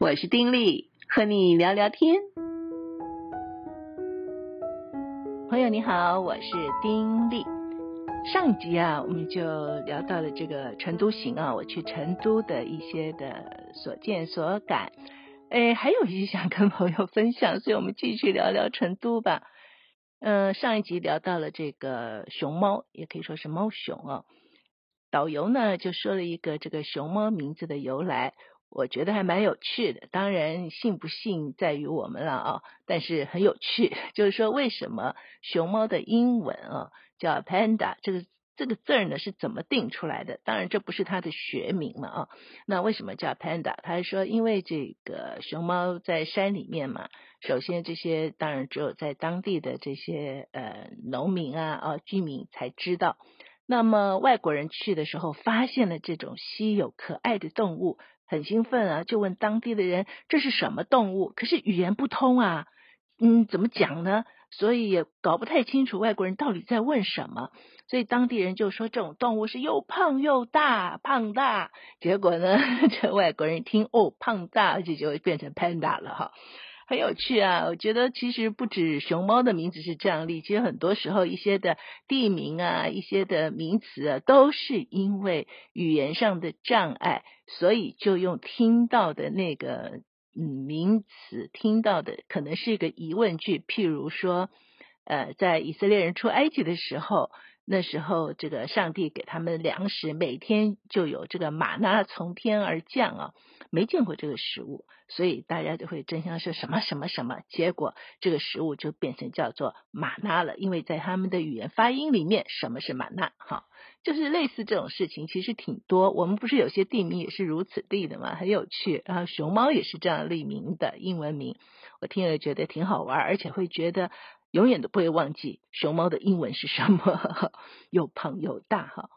我是丁力，和你聊聊天。朋友你好，我是丁力。上一集啊，我们就聊到了这个成都行啊，我去成都的一些的所见所感。哎，还有一些想跟朋友分享，所以我们继续聊聊成都吧。嗯、呃，上一集聊到了这个熊猫，也可以说是猫熊啊。导游呢就说了一个这个熊猫名字的由来。我觉得还蛮有趣的，当然信不信在于我们了啊，但是很有趣，就是说为什么熊猫的英文啊叫 panda，这个这个字儿呢是怎么定出来的？当然这不是它的学名嘛啊，那为什么叫 panda？他是说因为这个熊猫在山里面嘛，首先这些当然只有在当地的这些呃农民啊啊居民才知道。那么外国人去的时候，发现了这种稀有可爱的动物，很兴奋啊，就问当地的人这是什么动物？可是语言不通啊，嗯，怎么讲呢？所以也搞不太清楚外国人到底在问什么。所以当地人就说这种动物是又胖又大，胖大。结果呢，这外国人一听哦，胖大，而且就变成 panda 了哈。很有趣啊！我觉得其实不止熊猫的名字是这样立，其实很多时候一些的地名啊、一些的名词啊，都是因为语言上的障碍，所以就用听到的那个嗯名词，听到的可能是一个疑问句，譬如说，呃，在以色列人出埃及的时候，那时候这个上帝给他们粮食，每天就有这个玛纳从天而降啊。没见过这个食物，所以大家就会争相说什么什么什么，结果这个食物就变成叫做玛纳了，因为在他们的语言发音里面，什么是玛纳？好，就是类似这种事情，其实挺多。我们不是有些地名也是如此地的吗？很有趣。然后熊猫也是这样立名的英文名，我听了觉得挺好玩，而且会觉得永远都不会忘记熊猫的英文是什么，又胖又大哈。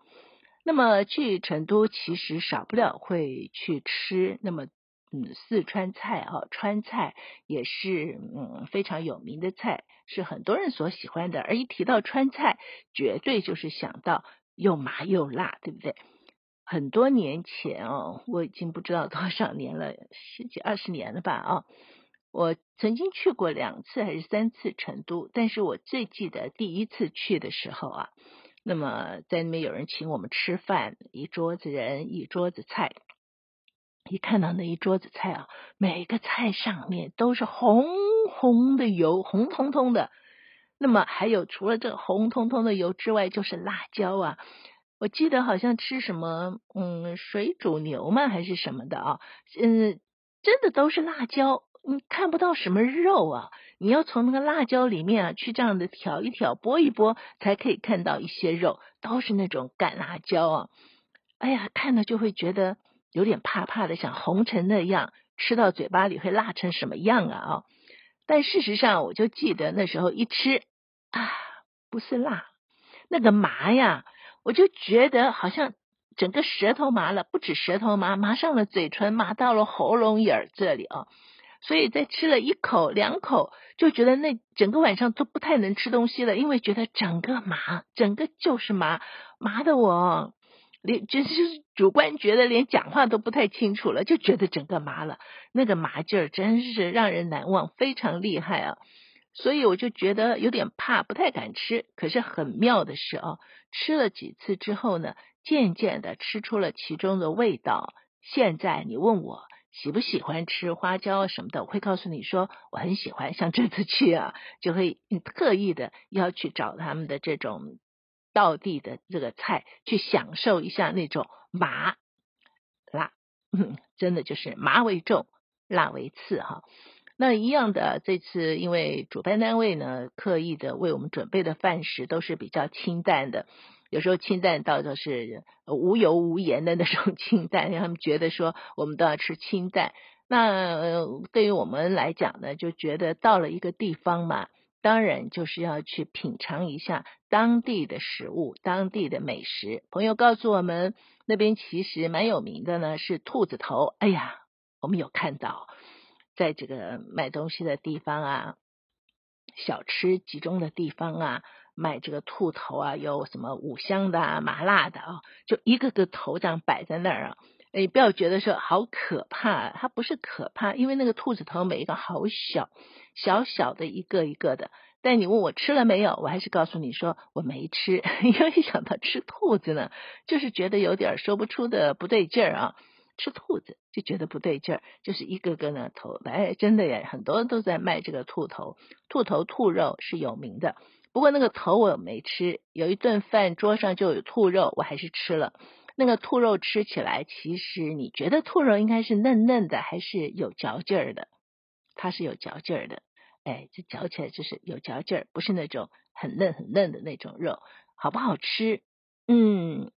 那么去成都其实少不了会去吃，那么嗯四川菜啊，川菜也是嗯非常有名的菜，是很多人所喜欢的。而一提到川菜，绝对就是想到又麻又辣，对不对？很多年前哦，我已经不知道多少年了，十几二十年了吧啊。我曾经去过两次还是三次成都，但是我最记得第一次去的时候啊。那么在那边有人请我们吃饭，一桌子人，一桌子菜。一看到那一桌子菜啊，每个菜上面都是红红的油，红彤彤的。那么还有除了这红彤彤的油之外，就是辣椒啊。我记得好像吃什么，嗯，水煮牛嘛还是什么的啊，嗯，真的都是辣椒。你看不到什么肉啊，你要从那个辣椒里面啊去这样的挑一挑、剥一剥，才可以看到一些肉，都是那种干辣椒啊。哎呀，看了就会觉得有点怕怕的，像红成那样，吃到嘴巴里会辣成什么样啊？啊！但事实上，我就记得那时候一吃啊，不是辣，那个麻呀，我就觉得好像整个舌头麻了，不止舌头麻，麻上了嘴唇，麻到了喉咙眼儿这里啊。所以在吃了一口两口，就觉得那整个晚上都不太能吃东西了，因为觉得整个麻，整个就是麻，麻的我连就是主观觉得连讲话都不太清楚了，就觉得整个麻了，那个麻劲儿真是让人难忘，非常厉害啊！所以我就觉得有点怕，不太敢吃。可是很妙的是啊，吃了几次之后呢，渐渐的吃出了其中的味道。现在你问我。喜不喜欢吃花椒什么的？我会告诉你说我很喜欢。像这次去啊，就会特意的要去找他们的这种道地的这个菜，去享受一下那种麻辣，嗯，真的就是麻为重，辣为次哈。那一样的，这次因为主办单位呢，刻意的为我们准备的饭食都是比较清淡的。有时候清淡到就是无油无盐的那种 清淡，让他们觉得说我们都要吃清淡。那对于我们来讲呢，就觉得到了一个地方嘛，当然就是要去品尝一下当地的食物、当地的美食。朋友告诉我们，那边其实蛮有名的呢，是兔子头。哎呀，我们有看到，在这个卖东西的地方啊，小吃集中的地方啊。卖这个兔头啊，有什么五香的啊、麻辣的啊，就一个个头这样摆在那儿啊。你不要觉得说好可怕，它不是可怕，因为那个兔子头每一个好小，小小的一个一个的。但你问我吃了没有，我还是告诉你说我没吃，因为想到吃兔子呢，就是觉得有点说不出的不对劲儿啊。吃兔子就觉得不对劲儿，就是一个个呢头，哎，真的耶，很多人都在卖这个兔头，兔头兔肉是有名的。不过那个头我没吃，有一顿饭桌上就有兔肉，我还是吃了。那个兔肉吃起来，其实你觉得兔肉应该是嫩嫩的，还是有嚼劲儿的？它是有嚼劲儿的，哎，这嚼起来就是有嚼劲儿，不是那种很嫩很嫩的那种肉。好不好吃？嗯，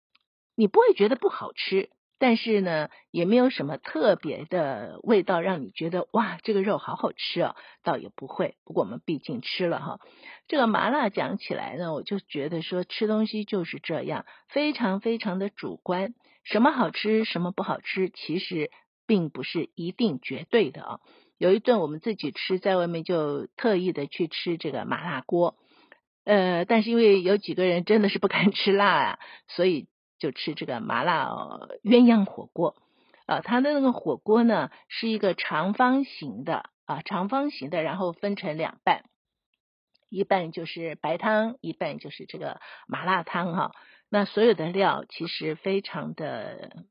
你不会觉得不好吃。但是呢，也没有什么特别的味道让你觉得哇，这个肉好好吃哦，倒也不会。不过我们毕竟吃了哈，这个麻辣讲起来呢，我就觉得说吃东西就是这样，非常非常的主观。什么好吃，什么不好吃，其实并不是一定绝对的啊。有一顿我们自己吃，在外面就特意的去吃这个麻辣锅，呃，但是因为有几个人真的是不敢吃辣啊，所以。就吃这个麻辣鸳鸯火锅啊，它的那个火锅呢是一个长方形的啊，长方形的，然后分成两半，一半就是白汤，一半就是这个麻辣汤哈。那所有的料其实非常的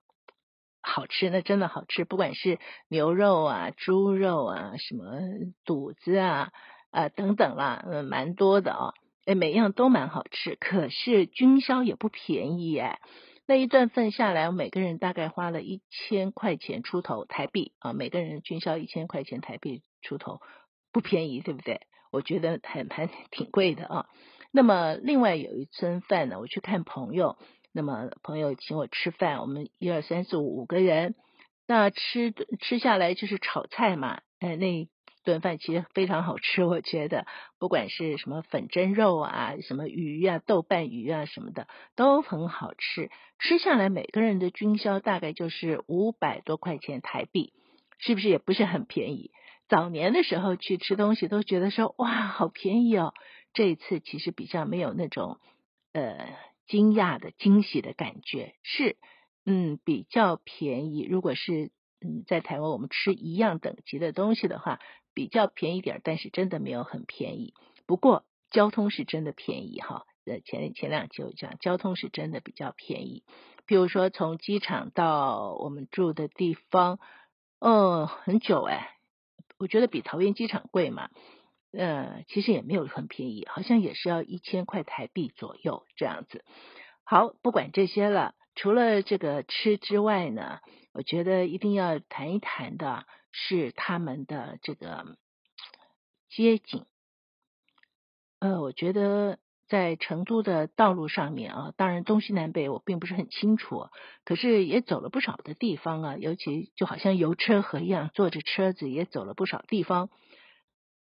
好吃，那真的好吃，不管是牛肉啊、猪肉啊、什么肚子啊啊等等啦，嗯，蛮多的啊。哎，每样都蛮好吃，可是均销也不便宜哎。那一顿饭下来，我每个人大概花了一千块钱出头台币啊，每个人均销一千块钱台币出头，不便宜，对不对？我觉得还还挺贵的啊。那么另外有一顿饭呢，我去看朋友，那么朋友请我吃饭，我们一二三四五五个人，那吃吃下来就是炒菜嘛，哎那。顿饭其实非常好吃，我觉得不管是什么粉蒸肉啊、什么鱼啊、豆瓣鱼啊什么的都很好吃。吃下来每个人的均销大概就是五百多块钱台币，是不是也不是很便宜？早年的时候去吃东西都觉得说哇好便宜哦，这一次其实比较没有那种呃惊讶的惊喜的感觉，是嗯比较便宜。如果是嗯在台湾我们吃一样等级的东西的话。比较便宜点，但是真的没有很便宜。不过交通是真的便宜哈。呃，前前两期有讲，交通是真的比较便宜。比如说从机场到我们住的地方，哦，很久哎，我觉得比桃园机场贵嘛。呃，其实也没有很便宜，好像也是要一千块台币左右这样子。好，不管这些了，除了这个吃之外呢，我觉得一定要谈一谈的。是他们的这个街景，呃，我觉得在成都的道路上面啊，当然东西南北我并不是很清楚，可是也走了不少的地方啊，尤其就好像游车河一样，坐着车子也走了不少地方。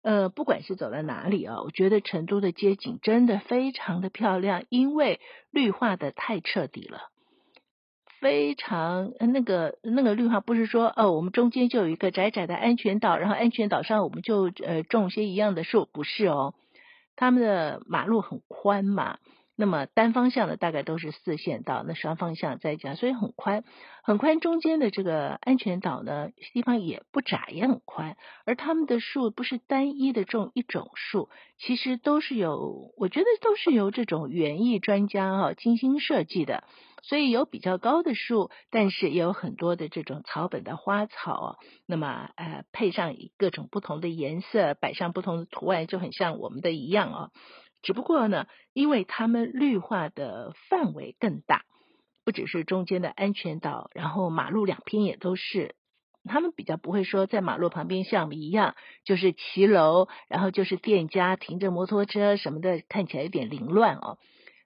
呃，不管是走到哪里啊，我觉得成都的街景真的非常的漂亮，因为绿化的太彻底了。非常那个那个绿化不是说哦，我们中间就有一个窄窄的安全岛，然后安全岛上我们就呃种些一样的树，不是哦，他们的马路很宽嘛。那么单方向的大概都是四线道，那双方向再加，所以很宽，很宽。中间的这个安全岛呢，地方也不窄，也很宽。而他们的树不是单一的种一种树，其实都是有，我觉得都是由这种园艺专家啊精心设计的。所以有比较高的树，但是也有很多的这种草本的花草。那么呃，配上各种不同的颜色，摆上不同的图案，就很像我们的一样啊。只不过呢，因为他们绿化的范围更大，不只是中间的安全岛，然后马路两边也都是。他们比较不会说在马路旁边像我们一样，就是骑楼，然后就是店家停着摩托车什么的，看起来有点凌乱哦。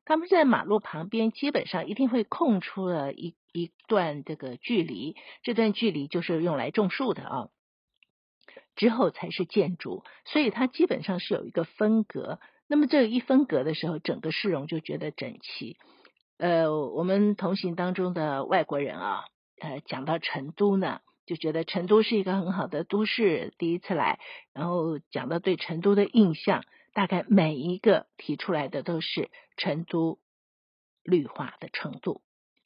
他们在马路旁边基本上一定会空出了一一段这个距离，这段距离就是用来种树的啊。之后才是建筑，所以它基本上是有一个分隔。那么这一分隔的时候，整个市容就觉得整齐。呃，我们同行当中的外国人啊，呃，讲到成都呢，就觉得成都是一个很好的都市，第一次来，然后讲到对成都的印象，大概每一个提出来的都是成都绿化的程度，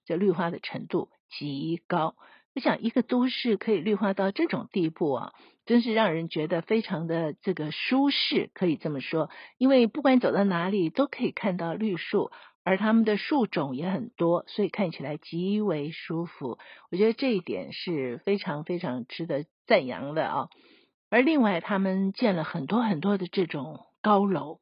这绿化的程度极高。我想一个都市可以绿化到这种地步啊，真是让人觉得非常的这个舒适，可以这么说。因为不管走到哪里都可以看到绿树，而它们的树种也很多，所以看起来极为舒服。我觉得这一点是非常非常值得赞扬的啊。而另外，他们建了很多很多的这种高楼。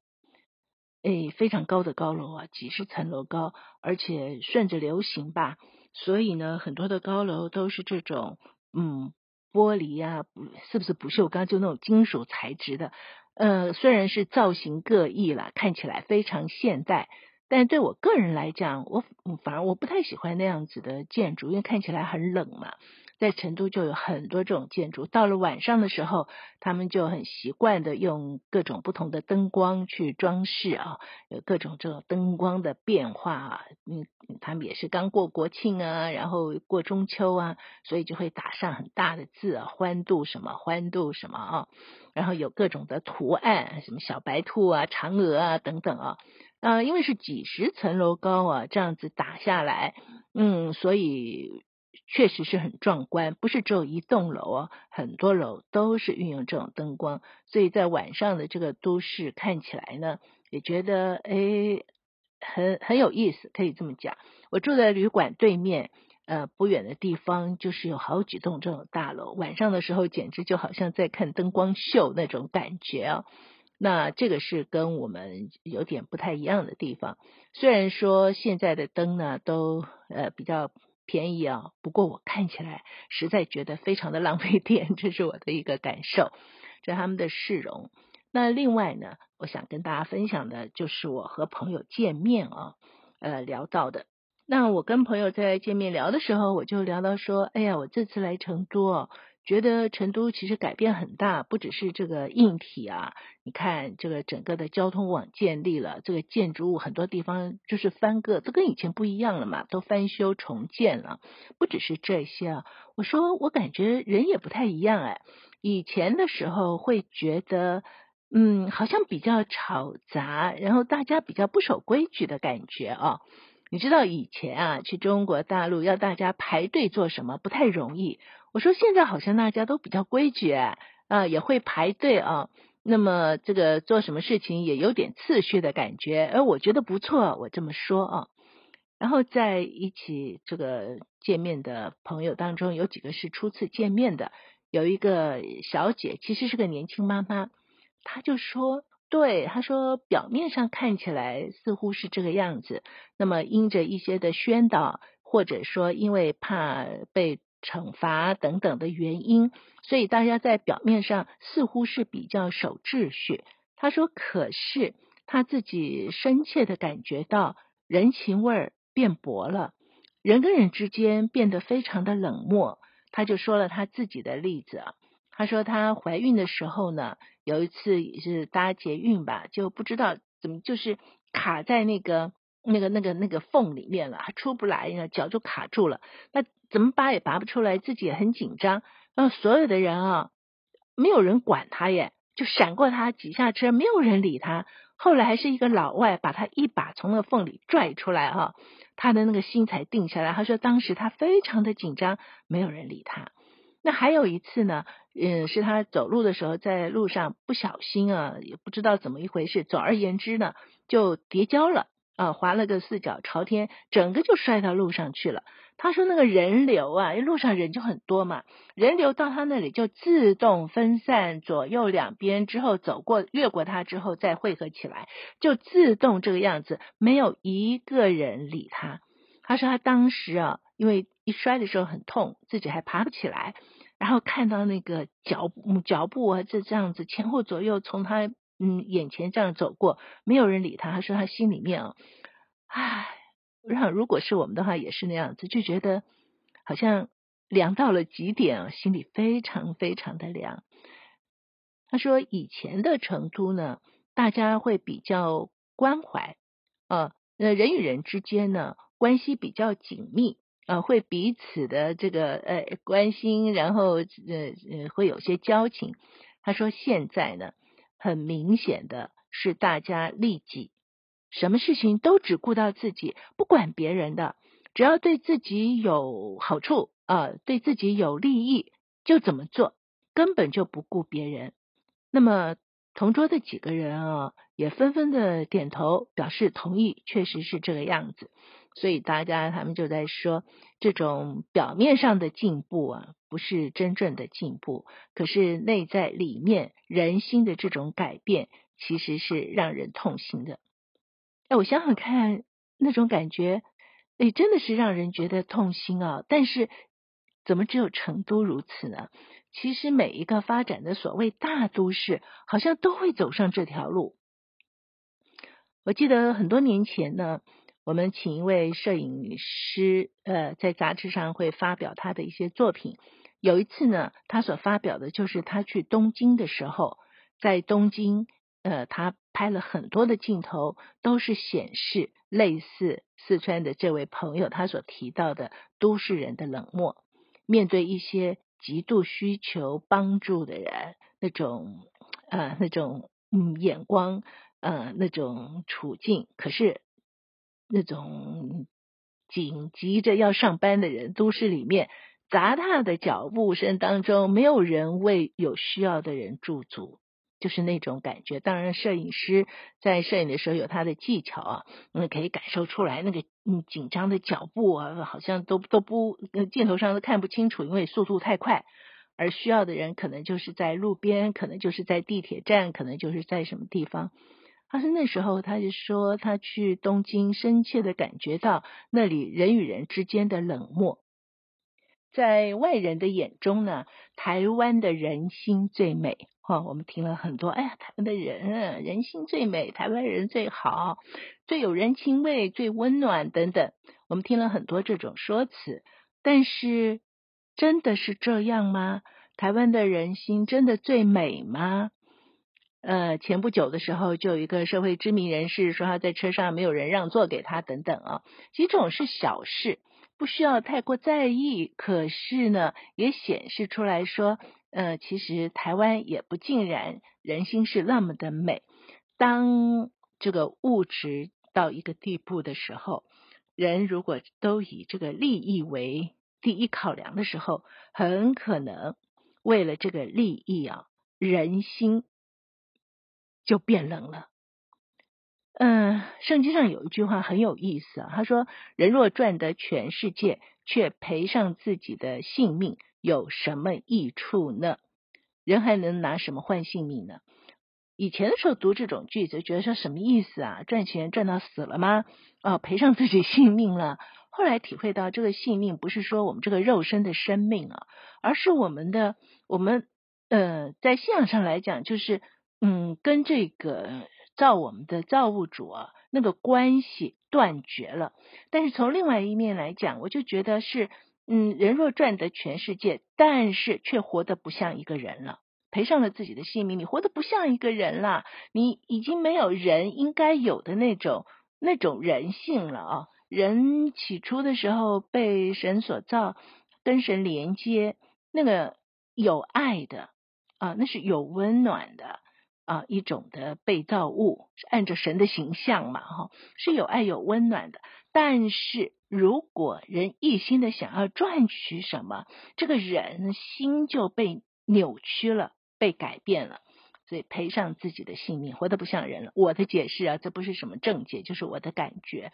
诶，非常高的高楼啊，几十层楼高，而且顺着流行吧，所以呢，很多的高楼都是这种，嗯，玻璃啊，是不是不锈钢？就那种金属材质的，呃，虽然是造型各异了，看起来非常现代，但对我个人来讲，我反而我不太喜欢那样子的建筑，因为看起来很冷嘛。在成都就有很多这种建筑，到了晚上的时候，他们就很习惯的用各种不同的灯光去装饰啊，有各种这种灯光的变化啊。嗯，他们也是刚过国庆啊，然后过中秋啊，所以就会打上很大的字啊，欢度什么，欢度什么啊，然后有各种的图案，什么小白兔啊、嫦娥啊等等啊。啊，因为是几十层楼高啊，这样子打下来，嗯，所以。确实是很壮观，不是只有一栋楼哦，很多楼都是运用这种灯光，所以在晚上的这个都市看起来呢，也觉得诶很很有意思，可以这么讲。我住在旅馆对面，呃，不远的地方就是有好几栋这种大楼，晚上的时候简直就好像在看灯光秀那种感觉哦。那这个是跟我们有点不太一样的地方，虽然说现在的灯呢都呃比较。便宜啊，不过我看起来实在觉得非常的浪费电，这是我的一个感受。这是他们的市容。那另外呢，我想跟大家分享的就是我和朋友见面啊，呃，聊到的。那我跟朋友在见面聊的时候，我就聊到说，哎呀，我这次来成都。觉得成都其实改变很大，不只是这个硬体啊，你看这个整个的交通网建立了，这个建筑物很多地方就是翻个，都跟以前不一样了嘛，都翻修重建了。不只是这些啊，我说我感觉人也不太一样哎，以前的时候会觉得，嗯，好像比较吵杂，然后大家比较不守规矩的感觉啊。你知道以前啊，去中国大陆要大家排队做什么不太容易。我说现在好像大家都比较规矩啊，也会排队啊。那么这个做什么事情也有点次序的感觉，而我觉得不错，我这么说啊。然后在一起这个见面的朋友当中，有几个是初次见面的，有一个小姐其实是个年轻妈妈，她就说。对，她说表面上看起来似乎是这个样子，那么因着一些的宣导，或者说因为怕被惩罚等等的原因，所以大家在表面上似乎是比较守秩序。他说，可是他自己深切的感觉到人情味变薄了，人跟人之间变得非常的冷漠。他就说了他自己的例子啊。她说她怀孕的时候呢，有一次也是搭捷运吧，就不知道怎么就是卡在那个那个那个那个缝里面了，还出不来呢，脚就卡住了。那怎么拔也拔不出来，自己也很紧张。然后所有的人啊，没有人管他耶，就闪过他挤下车，没有人理他。后来还是一个老外把他一把从那缝里拽出来哈，他的那个心才定下来。他说当时他非常的紧张，没有人理他。那还有一次呢，嗯，是他走路的时候在路上不小心啊，也不知道怎么一回事。总而言之呢，就跌跤了啊，滑了个四脚朝天，整个就摔到路上去了。他说那个人流啊，因为路上人就很多嘛，人流到他那里就自动分散左右两边，之后走过越过他之后再汇合起来，就自动这个样子，没有一个人理他。他说他当时啊，因为一摔的时候很痛，自己还爬不起来，然后看到那个脚脚步啊，就这样子前后左右从他嗯眼前这样走过，没有人理他。他说他心里面啊，唉，让如果是我们的话也是那样子，就觉得好像凉到了极点啊，心里非常非常的凉。他说以前的成都呢，大家会比较关怀啊，那人与人之间呢关系比较紧密。呃，会彼此的这个呃关心，然后呃会有些交情。他说现在呢，很明显的是大家利己，什么事情都只顾到自己，不管别人的，只要对自己有好处啊，对自己有利益就怎么做，根本就不顾别人。那么同桌的几个人啊，也纷纷的点头表示同意，确实是这个样子。所以大家他们就在说，这种表面上的进步啊，不是真正的进步，可是内在里面人心的这种改变，其实是让人痛心的。哎，我想想看，那种感觉，哎，真的是让人觉得痛心啊。但是。怎么只有成都如此呢？其实每一个发展的所谓大都市，好像都会走上这条路。我记得很多年前呢，我们请一位摄影师，呃，在杂志上会发表他的一些作品。有一次呢，他所发表的就是他去东京的时候，在东京，呃，他拍了很多的镜头，都是显示类似四川的这位朋友他所提到的都市人的冷漠。面对一些极度需求帮助的人，那种呃那种嗯眼光呃那种处境，可是那种紧急着要上班的人，都市里面杂沓的脚步声当中，没有人为有需要的人驻足。就是那种感觉，当然，摄影师在摄影的时候有他的技巧啊，嗯，可以感受出来那个嗯紧张的脚步啊，好像都都不镜头上都看不清楚，因为速度太快。而需要的人可能就是在路边，可能就是在地铁站，可能就是在什么地方。他说那时候他就说他去东京，深切的感觉到那里人与人之间的冷漠。在外人的眼中呢，台湾的人心最美。哈、哦，我们听了很多，哎呀，台湾的人人心最美，台湾人最好，最有人情味，最温暖等等。我们听了很多这种说辞，但是真的是这样吗？台湾的人心真的最美吗？呃，前不久的时候，就有一个社会知名人士说他在车上没有人让座给他等等啊，几种是小事。不需要太过在意，可是呢，也显示出来说，呃，其实台湾也不尽然人心是那么的美。当这个物质到一个地步的时候，人如果都以这个利益为第一考量的时候，很可能为了这个利益啊，人心就变冷了。嗯，圣经上有一句话很有意思啊，他说：“人若赚得全世界，却赔上自己的性命，有什么益处呢？人还能拿什么换性命呢？”以前的时候读这种句子，觉得说什么意思啊？赚钱赚到死了吗？哦，赔上自己性命了。后来体会到，这个性命不是说我们这个肉身的生命啊，而是我们的我们呃，在信仰上来讲，就是嗯，跟这个。造我们的造物主啊，那个关系断绝了。但是从另外一面来讲，我就觉得是，嗯，人若赚得全世界，但是却活得不像一个人了，赔上了自己的性命，你活得不像一个人了，你已经没有人应该有的那种那种人性了啊。人起初的时候被神所造，跟神连接，那个有爱的啊，那是有温暖的。啊，一种的被造物是按着神的形象嘛，哈，是有爱有温暖的。但是如果人一心的想要赚取什么，这个人心就被扭曲了，被改变了，所以赔上自己的性命，活得不像人了。我的解释啊，这不是什么正解，就是我的感觉。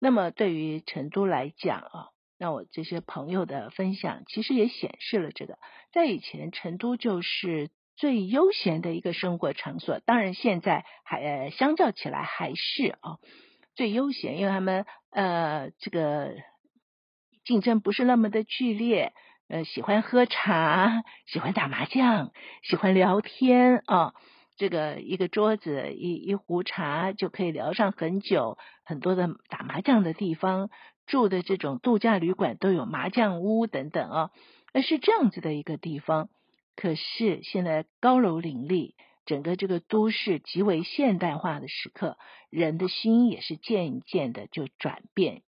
那么对于成都来讲啊，那我这些朋友的分享，其实也显示了这个，在以前成都就是。最悠闲的一个生活场所，当然现在还呃相较起来还是啊最悠闲，因为他们呃这个竞争不是那么的剧烈，呃喜欢喝茶，喜欢打麻将，喜欢聊天啊，这个一个桌子一一壶茶就可以聊上很久，很多的打麻将的地方，住的这种度假旅馆都有麻将屋等等啊，那是这样子的一个地方。可是现在高楼林立，整个这个都市极为现代化的时刻，人的心也是渐渐的就转变，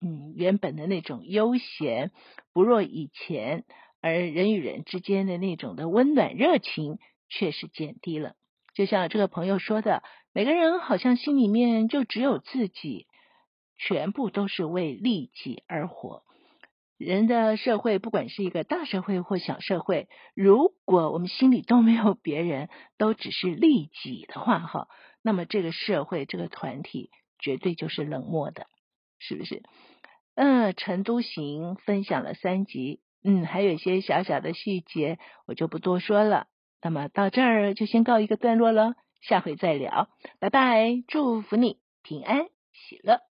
嗯，原本的那种悠闲不若以前，而人与人之间的那种的温暖热情却是减低了。就像这个朋友说的，每个人好像心里面就只有自己，全部都是为利己而活。人的社会，不管是一个大社会或小社会，如果我们心里都没有别人，都只是利己的话，哈，那么这个社会这个团体绝对就是冷漠的，是不是？嗯，《成都行》分享了三集，嗯，还有一些小小的细节，我就不多说了。那么到这儿就先告一个段落了，下回再聊，拜拜，祝福你平安喜乐。